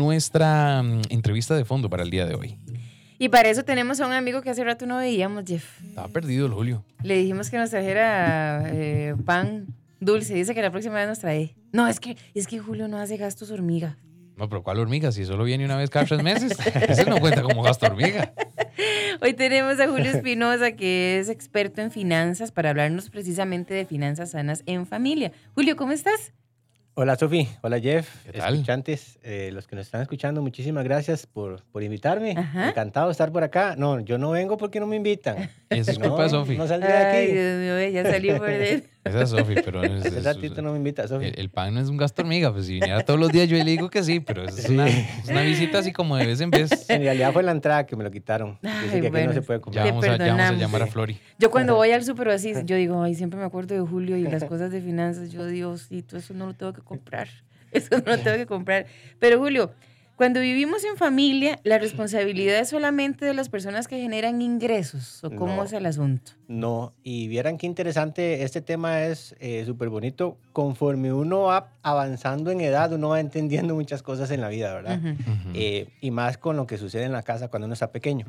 nuestra mm, entrevista de fondo para el día de hoy. Y para eso tenemos a un amigo que hace rato no veíamos, Jeff. Estaba perdido el Julio. Le dijimos que nos trajera eh, pan dulce. Dice que la próxima vez nos trae. No, es que, es que Julio no hace gastos hormiga. No, pero ¿cuál hormiga? Si solo viene una vez cada tres meses. Ese no cuenta como gasto hormiga. Hoy tenemos a Julio Espinosa, que es experto en finanzas, para hablarnos precisamente de finanzas sanas en familia. Julio, ¿cómo estás? Hola Sofi, hola Jeff, ¿Qué tal? escuchantes, eh, los que nos están escuchando, muchísimas gracias por, por invitarme. Ajá. Encantado de estar por acá. No, yo no vengo porque no me invitan. Esa es No, culpa de Sofi. No saldría de Ay, aquí. Dios mío, ya salió por dentro. Esa es Sofi, pero es- es- ratito no me invita, Sofi. el, el pan no es un gasto hormiga. Pues si viniera todos los días yo le digo que sí, pero es, Sí. una, es una visita así como de vez en vez. En realidad fue la entrada que me lo quitaron. Dice Ay, que aquí no se puede comer. Le vamos, a, ya vamos a llamar a. Flori. Yo cuando voy al súper así, yo digo, ay, siempre me acuerdo de Julio y las cosas de finanzas. Yo, Diosito, eso no lo tengo que comprar. Eso no lo tengo que comprar. Pero Julio, cuando vivimos en familia, la responsabilidad es solamente de las personas que generan ingresos. ¿O cómo No. es el asunto? No, y vieran qué interesante, este tema es eh, súper bonito. Conforme uno va avanzando en edad, uno va entendiendo muchas cosas en la vida, ¿verdad? Ujú. Ujú. Eh, y más con lo que sucede en la casa cuando uno está pequeño.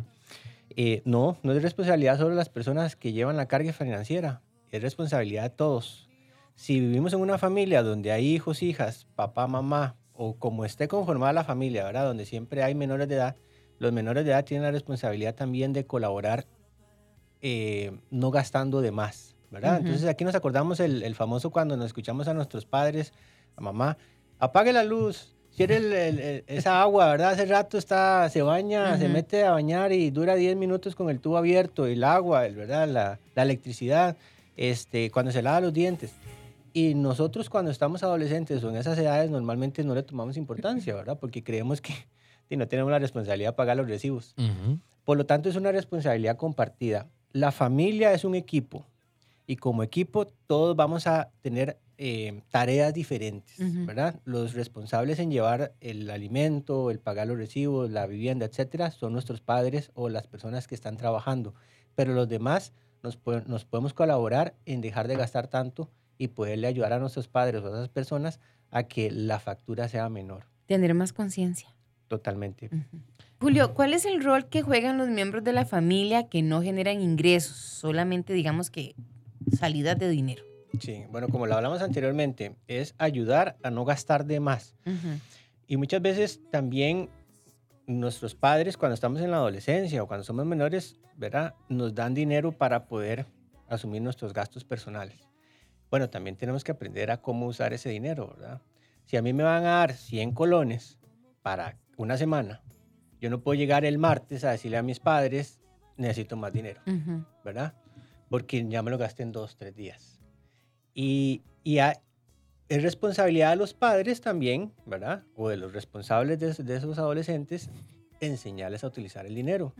Eh, no, no es responsabilidad solo de las personas que llevan la carga financiera, es responsabilidad de todos. Si vivimos en una familia donde hay hijos, hijas, papá, mamá, o como esté conformada la familia, ¿verdad? Donde siempre hay menores de edad, los menores de edad tienen la responsabilidad también de colaborar eh, no gastando de más, ¿verdad? Ujú. Entonces aquí nos acordamos el, el famoso cuando nos escuchamos a nuestros padres, a mamá, apague la luz, cierre el- el- esa agua, ¿verdad? Hace rato está, se baña, se Ujú. mete a bañar y dura 10 minutos con el tubo abierto, el agua, el- ¿verdad? La, la electricidad, este, cuando se lava los dientes. Y nosotros cuando estamos adolescentes o en esas edades normalmente no le tomamos importancia, ¿verdad? Porque creemos que y no tenemos la responsabilidad de pagar los recibos. Por lo tanto, es una responsabilidad compartida. La familia es un equipo y como equipo todos vamos a tener eh, tareas diferentes, Ujú. ¿verdad? Los responsables en llevar el alimento, el pagar los recibos, la vivienda, etcétera, son nuestros padres o las personas que están trabajando. Pero los demás nos, po- nos podemos colaborar en dejar de gastar tanto y poderle ayudar a nuestros padres o a esas personas a que la factura sea menor. Tener más conciencia. Totalmente. Julio, ¿cuál es el rol que juegan los miembros de la familia que no generan ingresos? Solamente, digamos que, salidas de dinero. Sí, bueno, como lo hablamos anteriormente, es ayudar a no gastar de más. Y muchas veces también nuestros padres, cuando estamos en la adolescencia o cuando somos menores, ¿verdad? Nos dan dinero para poder asumir nuestros gastos personales. Bueno, también tenemos que aprender a cómo usar ese dinero, ¿verdad? Si a mí me van a dar 100 colones para una semana, yo no puedo llegar el martes a decirle a mis padres, necesito más dinero. Ujú. ¿verdad? Porque ya me lo gasté en dos, tres días. Y, y a- es responsabilidad de los padres también, ¿verdad? O de los responsables de, de esos adolescentes, enseñarles a utilizar el dinero.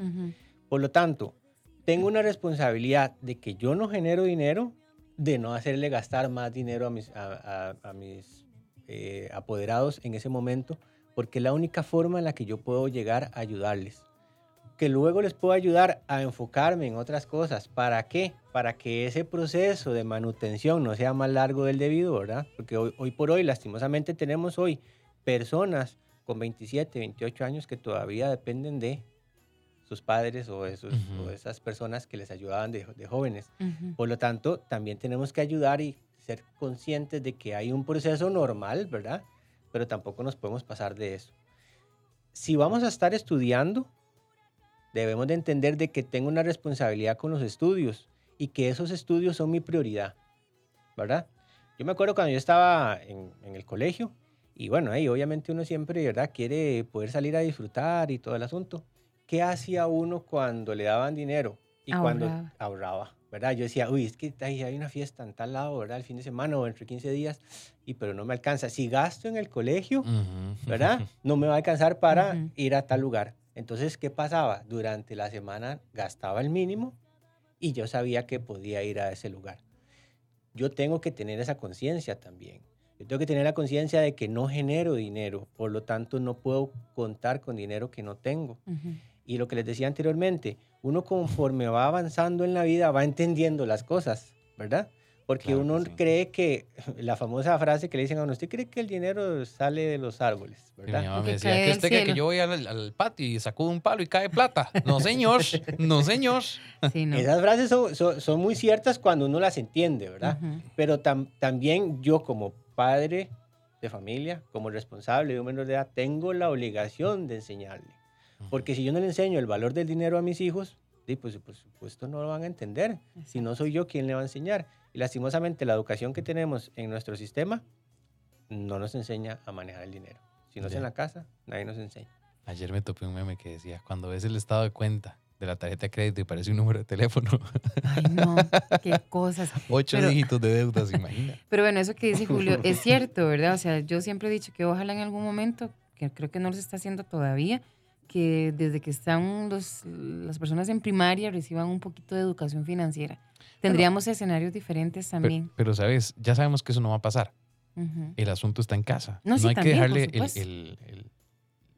Por lo tanto, tengo una responsabilidad de que yo no genero dinero, de no hacerle gastar más dinero a mis, eh, apoderados en ese momento, porque es la única forma en la que yo puedo llegar a ayudarles. Que luego les puedo ayudar a enfocarme en otras cosas. ¿Para qué? Para que ese proceso de manutención no sea más largo del debido, ¿verdad? Porque hoy, hoy por hoy, lastimosamente, tenemos hoy personas con 27, 28 años que todavía dependen de sus padres o de, sus- Ujú. o esas personas que les ayudaban de, de jóvenes. Ujú. Por lo tanto, también tenemos que ayudar y ser conscientes de que hay un proceso normal, ¿verdad? Pero tampoco nos podemos pasar de eso. Si vamos a estar estudiando, debemos de entender de que tengo una responsabilidad con los estudios y que esos estudios son mi prioridad, ¿verdad? Yo me acuerdo cuando yo estaba en, en el colegio y bueno, ahí obviamente uno siempre, ¿verdad? Quiere poder salir a disfrutar y todo el asunto. ¿Qué hacía uno cuando le daban dinero y cuando Ahorraba. ahorraba? ¿Verdad? Yo decía, uy, es que hay una fiesta en tal lado, ¿verdad? El fin de semana o entre 15 días, y pero no me alcanza. Si gasto en el colegio, Ujú. ¿verdad? No me va a alcanzar para Ujú. ir a tal lugar. Entonces, ¿qué pasaba? Durante la semana gastaba el mínimo y yo sabía que podía ir a ese lugar. Yo tengo que tener esa conciencia también. Yo tengo que tener la conciencia de que no genero dinero, por lo tanto no puedo contar con dinero que no tengo. Ujú. Y lo que les decía anteriormente, uno conforme va avanzando en la vida va entendiendo las cosas, ¿verdad? Porque Claro que uno sí. cree que, la famosa frase que le dicen a uno, ¿usted cree que el dinero sale de los árboles? Y mi ¿Verdad? mamá Que me decía, que usted cree que cielo". yo voy al, al patio y sacudo un palo y cae plata. No, señor. No, señor. Sí, no. Esas frases son, son, son muy ciertas cuando uno las entiende, ¿verdad? Ujú. Pero tam- también yo como padre de familia, como responsable de un menor de edad, tengo la obligación de enseñarle. Porque si yo no le enseño el valor del dinero a mis hijos, sí, pues por supuesto no lo van a entender. Si no soy yo quien le va a enseñar. Y lastimosamente la educación que tenemos en nuestro sistema no nos enseña a manejar el dinero. Si no es en la casa, nadie nos enseña. Ayer me topé un meme que decía, cuando ves el estado de cuenta de la tarjeta de crédito y parece un número de teléfono, Ay, no, qué cosas. ocho Pero- dígitos de deuda, ¿se imagina? Pero bueno, eso que dice Julio es cierto, ¿verdad? O sea, yo siempre he dicho que ojalá en algún momento, que creo que no se está haciendo todavía, que desde que están los, las personas en primaria reciban un poquito de educación financiera. Tendríamos escenarios diferentes Pero, también. pero, ¿sabes? Ya sabemos que eso no va a pasar. Ujú. El asunto está en casa. No, sí, hay también, que dejarle el- el- el-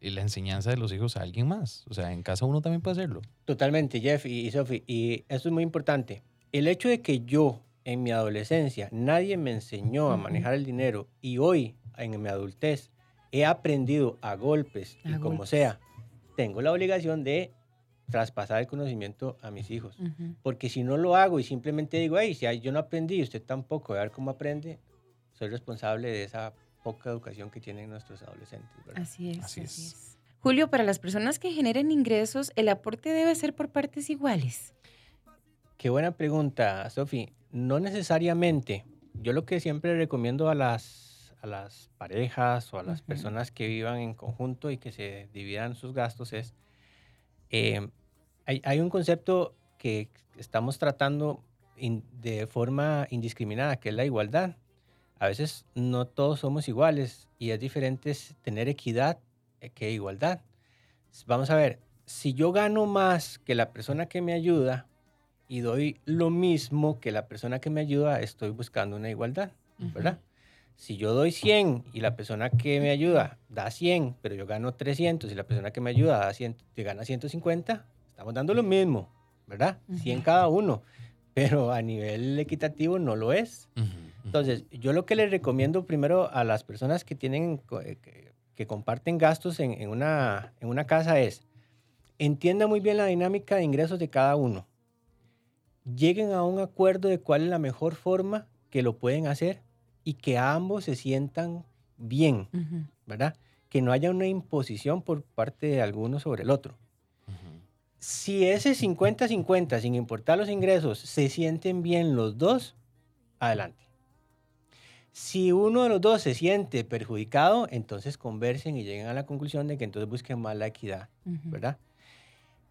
el- la enseñanza de los hijos a alguien más. O sea, en casa uno también puede hacerlo. Totalmente, Jeff y, y Sophie. Y eso es muy importante. El hecho de que yo en mi adolescencia nadie me enseñó a manejar el dinero y hoy en mi adultez he aprendido a golpes y A como golpes. sea, tengo la obligación de traspasar el conocimiento a mis hijos. Porque si no lo hago y simplemente digo, hey, si yo no aprendí, usted tampoco, a ver cómo aprende, soy responsable de esa poca educación que tienen nuestros adolescentes. ¿verdad? Así es. Así Así, es. es. Julio, para las personas que generen ingresos, ¿el aporte debe ser por partes iguales? Qué buena pregunta, Sofi. No necesariamente. Yo lo que siempre recomiendo a las, a las parejas o a las personas que vivan en conjunto y que se dividan sus gastos es, eh, hay, hay un concepto que estamos tratando in- de forma indiscriminada, que es la igualdad. A veces no todos somos iguales y es diferente tener equidad que igualdad. Vamos a ver, si yo gano más que la persona que me ayuda, y doy lo mismo que la persona que me ayuda, estoy buscando una igualdad, ¿verdad? Si yo doy 100 y la persona que me ayuda da 100, pero yo gano 300 y la persona que me ayuda da 100, te gana 150, estamos dando lo mismo, ¿verdad? 100 Ujú. cada uno, pero a nivel equitativo no lo es. Entonces, yo lo que les recomiendo primero a las personas que tienen, eh, que, que comparten gastos en, en una, en una casa es, entienda muy bien la dinámica de ingresos de cada uno. Lleguen a un acuerdo de cuál es la mejor forma que lo pueden hacer y que ambos se sientan bien. ¿verdad? Que no haya una imposición por parte de alguno sobre el otro. Si ese 50-50, sin importar los ingresos, se sienten bien los dos, adelante. Si uno de los dos se siente perjudicado, entonces conversen y lleguen a la conclusión de que entonces busquen más la equidad, Ujú. ¿verdad?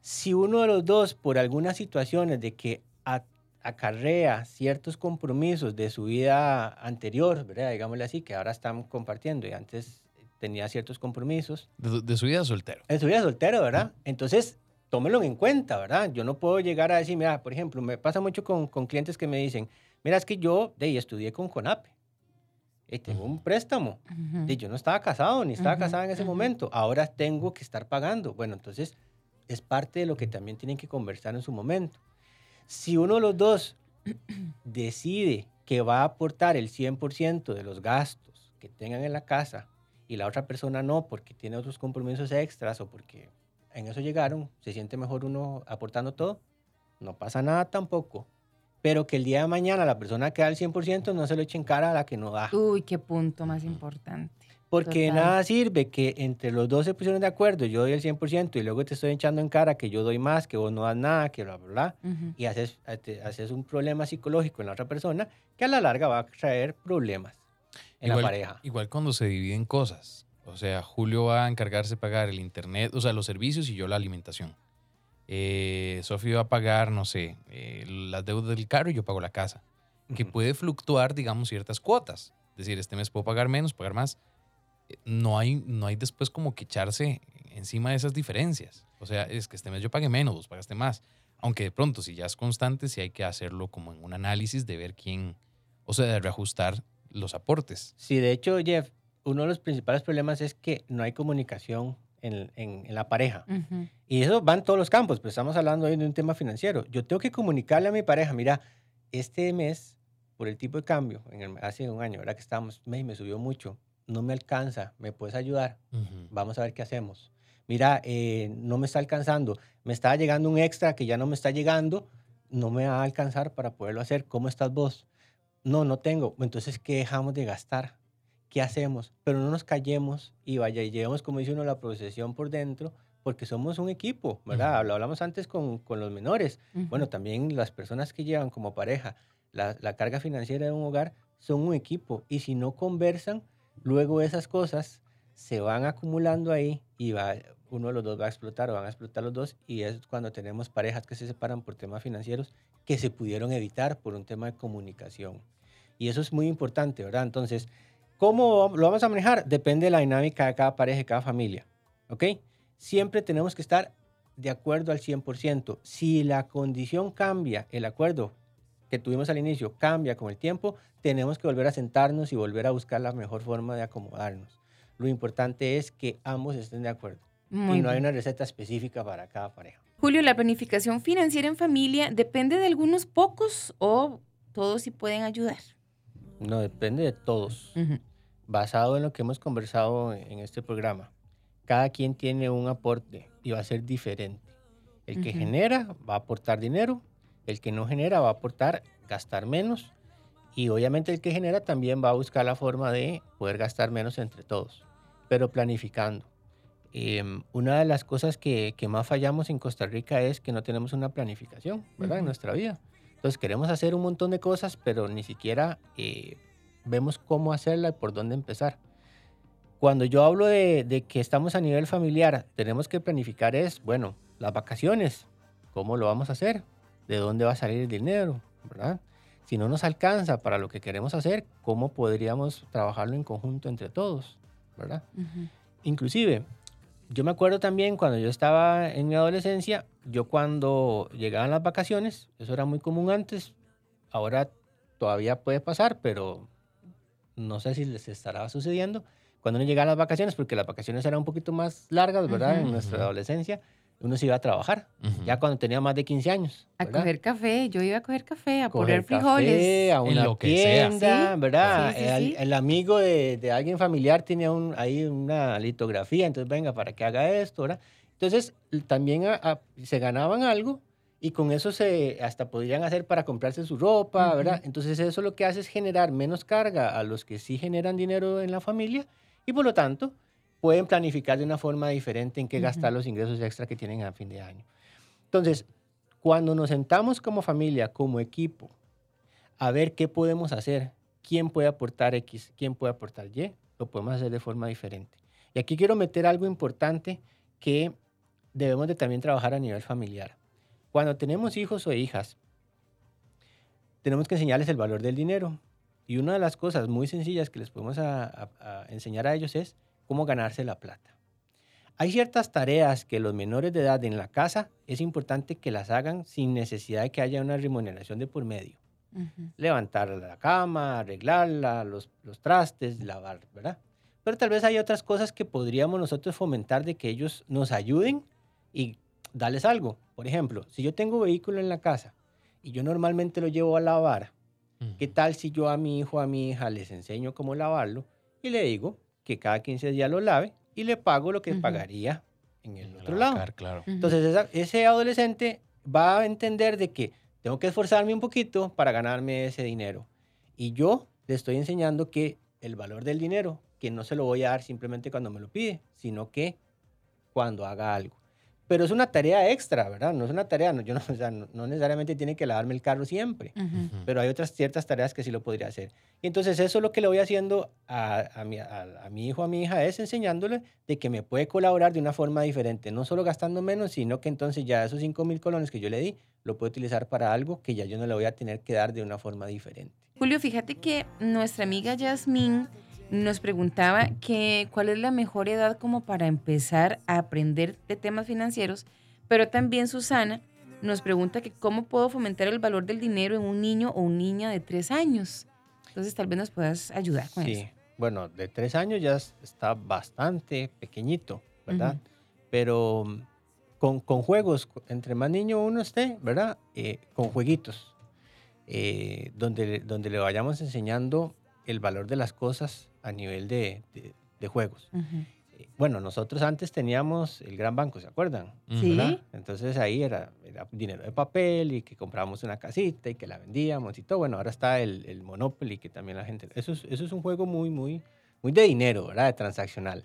Si uno de los dos, por algunas situaciones de que a- acarrea ciertos compromisos de su vida anterior, ¿verdad? Digámosle así, que ahora están compartiendo y antes tenía ciertos compromisos, De, de su vida soltero. en su vida soltero, ¿verdad? Entonces, tómelo en cuenta, ¿verdad? Yo no puedo llegar a decir, mira, por ejemplo, me pasa mucho con, con clientes que me dicen, mira, es que yo de ahí estudié con CONAPE y tengo un préstamo. Ujú. Y yo no estaba casado, ni estaba Ujú, casada en ese momento. Ahora tengo que estar pagando. Bueno, entonces es parte de lo que también tienen que conversar en su momento. Si uno de los dos decide que va a aportar el 100% de los gastos que tengan en la casa y la otra persona no porque tiene otros compromisos extras o porque en eso llegaron, se siente mejor uno aportando todo, no pasa nada tampoco. Pero que el día de mañana la persona que da el 100% no se lo eche en cara a la que no da. Uy, qué punto más importante. Porque de Total. nada sirve que entre los dos se pusieron de acuerdo, yo doy el 100% y luego te estoy echando en cara que yo doy más, que vos no das nada, que bla, bla, bla. Ujú. Y haces, te- haces un problema psicológico en la otra persona que a la larga va a traer problemas en igual, la pareja. Igual cuando se dividen cosas. O sea, Julio va a encargarse de pagar el internet, o sea, los servicios y yo la alimentación. Eh, Sofía va a pagar, no sé, eh, las deudas del carro y yo pago la casa. Que Ujú. puede fluctuar, digamos, ciertas cuotas. Es decir, este mes puedo pagar menos, pagar más. No hay, no hay después como que echarse encima de esas diferencias. O sea, es que este mes yo pagué menos, vos pagaste más. Aunque de pronto, si ya es constante, sí hay que hacerlo como en un análisis de ver quién, o sea, de reajustar los aportes. Sí, de hecho, Jeff, uno de los principales problemas es que no hay comunicación en, en- en la pareja. Y eso va en todos los campos, pero estamos hablando hoy de un tema financiero. Yo tengo que comunicarle a mi pareja, mira, este mes por el tipo de cambio, en el- hace un año, ¿verdad? Que estábamos, me, me subió mucho, no me alcanza, ¿me puedes ayudar? Vamos a ver qué hacemos. Mira, eh, no me está alcanzando, me está llegando un extra que ya no me está llegando, no me va a alcanzar para poderlo hacer. ¿Cómo estás vos? No, no tengo. Entonces, ¿qué dejamos de gastar? ¿Qué hacemos? Pero no nos callemos y vaya, y llevemos, como dice uno, la procesión por dentro, porque somos un equipo, ¿verdad? Lo hablamos antes con, con los menores. Bueno, también las personas que llevan como pareja la, la carga financiera de un hogar son un equipo y si no conversan, luego esas cosas se van acumulando ahí y va, uno de los dos va a explotar o van a explotar los dos y es cuando tenemos parejas que se separan por temas financieros que se pudieron evitar por un tema de comunicación. Y eso es muy importante, ¿verdad? Entonces, ¿cómo lo vamos a manejar? Depende de la dinámica de cada pareja y cada familia, ¿ok? Siempre tenemos que estar de acuerdo al 100%. Si la condición cambia, el acuerdo que tuvimos al inicio cambia con el tiempo, tenemos que volver a sentarnos y volver a buscar la mejor forma de acomodarnos. Lo importante es que ambos estén de acuerdo Muy y no hay una receta específica para cada pareja. Julio, ¿la planificación financiera en familia depende de algunos pocos o todos sí pueden ayudar? No depende de todos. Basado en lo que hemos conversado en este programa, cada quien tiene un aporte y va a ser diferente. El que genera va a aportar dinero, el que no genera va a aportar gastar menos y obviamente el que genera también va a buscar la forma de poder gastar menos entre todos, pero planificando. Em, una de las cosas que, que más fallamos en Costa Rica es que no tenemos una planificación, ¿verdad? En Ujú. nuestra vida. Entonces queremos hacer un montón de cosas, pero ni siquiera eh, vemos cómo hacerla y por dónde empezar. Cuando yo hablo de, de que estamos a nivel familiar, tenemos que planificar es, bueno, las vacaciones, ¿cómo lo vamos a hacer? ¿De dónde va a salir el dinero? ¿Verdad? Si no nos alcanza para lo que queremos hacer, ¿cómo podríamos trabajarlo en conjunto entre todos? ¿Verdad? Inclusive, yo me acuerdo también cuando yo estaba en mi adolescencia, yo cuando llegaban las vacaciones, eso era muy común antes, ahora todavía puede pasar, pero no sé si les estará sucediendo. Cuando uno llegaba a las vacaciones, porque las vacaciones eran un poquito más largas, ¿verdad? Ujú. En nuestra adolescencia, uno se iba a trabajar, ya cuando tenía más de 15 años. A ¿verdad? coger café, yo iba a coger café, a coger poner frijoles. café, a En una lo que sea. tienda, Sí, ¿verdad? sí, sí, el, sí. el amigo de, de alguien familiar tenía un, ahí una litografía, entonces venga, para que haga esto, ¿verdad? Entonces también a- a- se ganaban algo y con eso se hasta podrían hacer para comprarse su ropa, ¿verdad? Ujú. Entonces eso lo que hace es generar menos carga a los que sí generan dinero en la familia y por lo tanto pueden planificar de una forma diferente en qué gastar los ingresos extra que tienen a fin de año. Entonces, cuando nos sentamos como familia, como equipo, a ver qué podemos hacer, quién puede aportar X, quién puede aportar Y, lo podemos hacer de forma diferente. Y aquí quiero meter algo importante que debemos de también trabajar a nivel familiar. Cuando tenemos hijos o hijas, tenemos que enseñarles el valor del dinero. Y una de las cosas muy sencillas que les podemos a- a- a enseñar a ellos es cómo ganarse la plata. Hay ciertas tareas que los menores de edad en la casa es importante que las hagan sin necesidad de que haya una remuneración de por medio. Levantar la cama, arreglarla, los, los trastes, lavar, ¿verdad? Pero tal vez hay otras cosas que podríamos nosotros fomentar de que ellos nos ayuden y darles algo. Por ejemplo, si yo tengo vehículo en la casa y yo normalmente lo llevo a lavar. ¿Qué tal si yo a mi hijo, a mi hija les enseño cómo lavarlo y le digo que cada 15 días lo lave y le pago lo que pagaría en el otro la lado? Entonces esa- ese adolescente va a entender de que tengo que esforzarme un poquito para ganarme ese dinero. Y yo le estoy enseñando que el valor del dinero, que no se lo voy a dar simplemente cuando me lo pide, sino que cuando haga algo. Pero es una tarea extra, ¿verdad? No es una tarea, no, yo no, o sea, no- no necesariamente tiene que lavarme el carro siempre pero hay otras ciertas tareas que sí lo podría hacer. Y entonces eso es lo que le voy haciendo a, a mi, a- a mi hijo, a mi hija, es enseñándole de que me puede colaborar de una forma diferente, no solo gastando menos, sino que entonces ya esos 5 mil colones que yo le di, lo puedo utilizar para algo que ya yo no le voy a tener que dar de una forma diferente. Julio, fíjate que nuestra amiga Yasmín nos preguntaba que cuál es la mejor edad como para empezar a aprender de temas financieros, pero también Susana nos pregunta que cómo puedo fomentar el valor del dinero en un niño o una niña de tres años. Entonces tal vez nos puedas ayudar con Sí, eso. bueno, de tres años ya es- está bastante pequeñito, ¿verdad? Pero con, con juegos, entre más niño uno esté, ¿verdad? Eh, con jueguitos. eh, donde, donde le vayamos enseñando el valor de las cosas a nivel de, de- de juegos. Eh, Bueno, nosotros antes teníamos el gran banco, ¿se acuerdan? Sí. ¿verdad? Entonces ahí era, era dinero de papel y que comprábamos una casita y que la vendíamos y todo. Bueno, ahora está el, el Monopoly que también la gente... Eso es, eso es un juego muy, muy, muy de dinero, ¿verdad? De transaccional.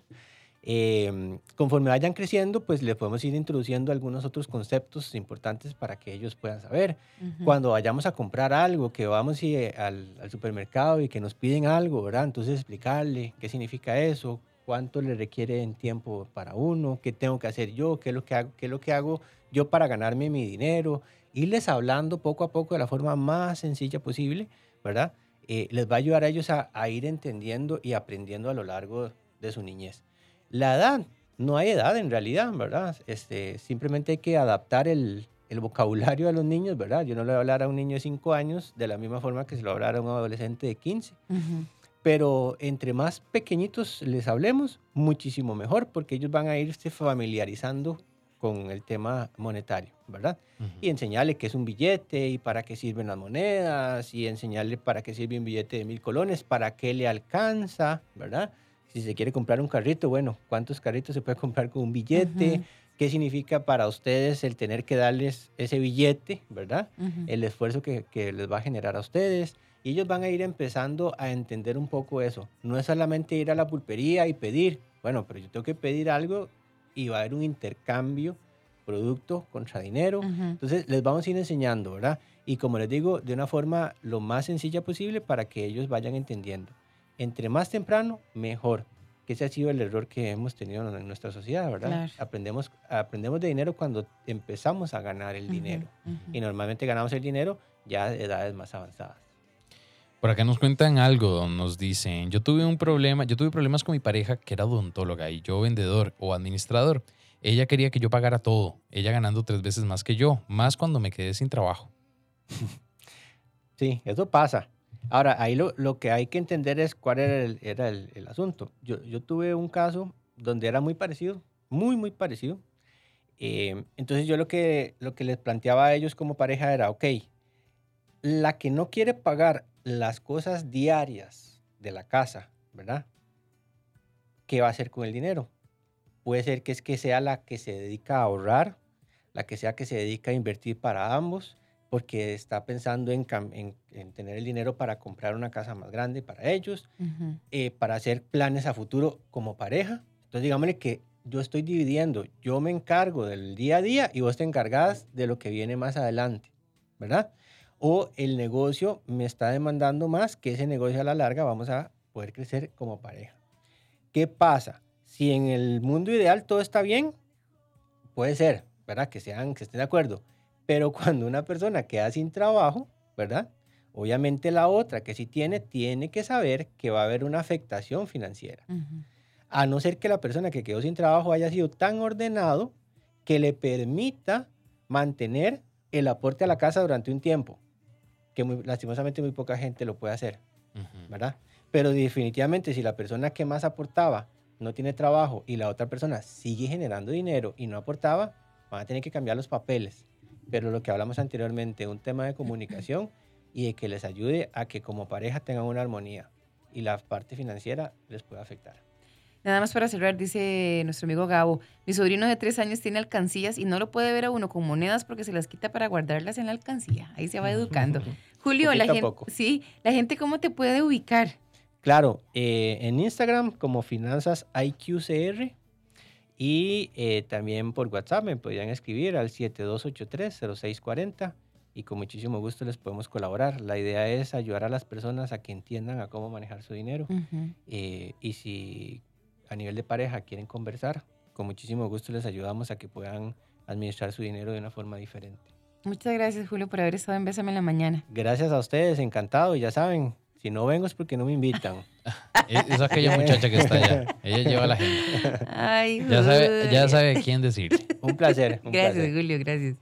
Eh, conforme vayan creciendo, pues le podemos ir introduciendo algunos otros conceptos importantes para que ellos puedan saber. Ujú. Cuando vayamos a comprar algo, que vamos y, eh, al, al supermercado y que nos piden algo, ¿verdad? Entonces explicarle qué significa eso, cuánto le requiere en tiempo para uno, qué tengo que hacer yo, qué es lo que hago, qué es lo que hago yo para ganarme mi dinero, irles hablando poco a poco de la forma más sencilla posible, ¿verdad? Eh, les va a ayudar a ellos a, a ir entendiendo y aprendiendo a lo largo de su niñez. La edad, no hay edad en realidad, ¿verdad? Este, simplemente hay que adaptar el, el vocabulario a los niños, ¿verdad? Yo no le voy a hablar a un niño de 5 años de la misma forma que se lo voy a hablar a un adolescente de 15. Ujú. Pero entre más pequeñitos les hablemos, muchísimo mejor, porque ellos van a irse familiarizando con el tema monetario, ¿verdad? Ujú. Y enseñarle qué es un billete y para qué sirven las monedas, y enseñarle para qué sirve un billete de mil colones, para qué le alcanza, ¿verdad? Si se quiere comprar un carrito, bueno, ¿cuántos carritos se puede comprar con un billete? Ujú. ¿Qué significa para ustedes el tener que darles ese billete, ¿verdad? Ujú. el esfuerzo que, que les va a generar a ustedes. Y ellos van a ir empezando a entender un poco eso. No es solamente ir a la pulpería y pedir, bueno, pero yo tengo que pedir algo y va a haber un intercambio producto contra dinero. Ujú. Entonces les vamos a ir enseñando, ¿verdad? Y como les digo, de una forma lo más sencilla posible para que ellos vayan entendiendo. Entre más temprano, mejor. Que ese ha sido el error que hemos tenido en nuestra sociedad, ¿verdad? Claro. Aprendemos, aprendemos de dinero cuando empezamos a ganar el dinero y normalmente ganamos el dinero ya a edades más avanzadas. Por acá nos cuentan algo, nos dicen, yo tuve un problema, yo tuve problemas con mi pareja que era odontóloga y yo vendedor o administrador. Ella quería que yo pagara todo, ella ganando tres veces más que yo, más cuando me quedé sin trabajo. Sí, eso pasa. Ahora, ahí lo, lo que hay que entender es cuál era el, era el, el asunto. Yo, yo tuve un caso donde era muy parecido, muy, muy parecido. Eh, entonces yo lo que, lo que les planteaba a ellos como pareja era, ok, la que no quiere pagar las cosas diarias de la casa, ¿verdad? ¿Qué va a hacer con el dinero? Puede ser que es que sea la que se dedica a ahorrar, la que sea que se dedica a invertir para ambos, porque está pensando en, cam- en- en tener el dinero para comprar una casa más grande para ellos, eh, para hacer planes a futuro como pareja. Entonces, digámosle que yo estoy dividiendo, yo me encargo del día a día y vos te encargas de lo que viene más adelante, ¿verdad? O el negocio me está demandando más que ese negocio a la larga vamos a poder crecer como pareja. ¿Qué pasa? Si en el mundo ideal todo está bien, puede ser, ¿verdad? Que sean, que estén de acuerdo. Pero cuando una persona queda sin trabajo, ¿verdad? Obviamente la otra que sí tiene, tiene que saber que va a haber una afectación financiera. Ujú. A no ser que la persona que quedó sin trabajo haya sido tan ordenado que le permita mantener el aporte a la casa durante un tiempo, que muy- lastimosamente muy poca gente lo puede hacer. Ujú. ¿verdad? Pero definitivamente si la persona que más aportaba no tiene trabajo y la otra persona sigue generando dinero y no aportaba, van a tener que cambiar los papeles. Pero lo que hablamos anteriormente, un tema de comunicación y de que les ayude a que como pareja tengan una armonía y la parte financiera les pueda afectar. Nada más para cerrar, dice nuestro amigo Gabo, mi sobrino de tres años tiene alcancías y no lo puede ver a uno con monedas porque se las quita para guardarlas en la alcancía. Ahí se va educando. Julio, la gente, sí, la gente cómo te puede ubicar. Claro, eh, en Instagram como Finanzas IQCR y eh, también por WhatsApp me podrían escribir al 7283-0640 y con muchísimo gusto les podemos colaborar. La idea es ayudar a las personas a que entiendan a cómo manejar su dinero eh, y si a nivel de pareja quieren conversar, con muchísimo gusto les ayudamos a que puedan administrar su dinero de una forma diferente. Muchas gracias, Julio, por haber estado en Bésame en la mañana. Gracias a ustedes, encantado y ya saben, si no vengo es porque no me invitan. Es es aquella muchacha que está allá. Ella lleva a la gente. Ay, Ya sabe, ya sabe quién decirle. Un placer. Un Gracias, placer. Julio, gracias.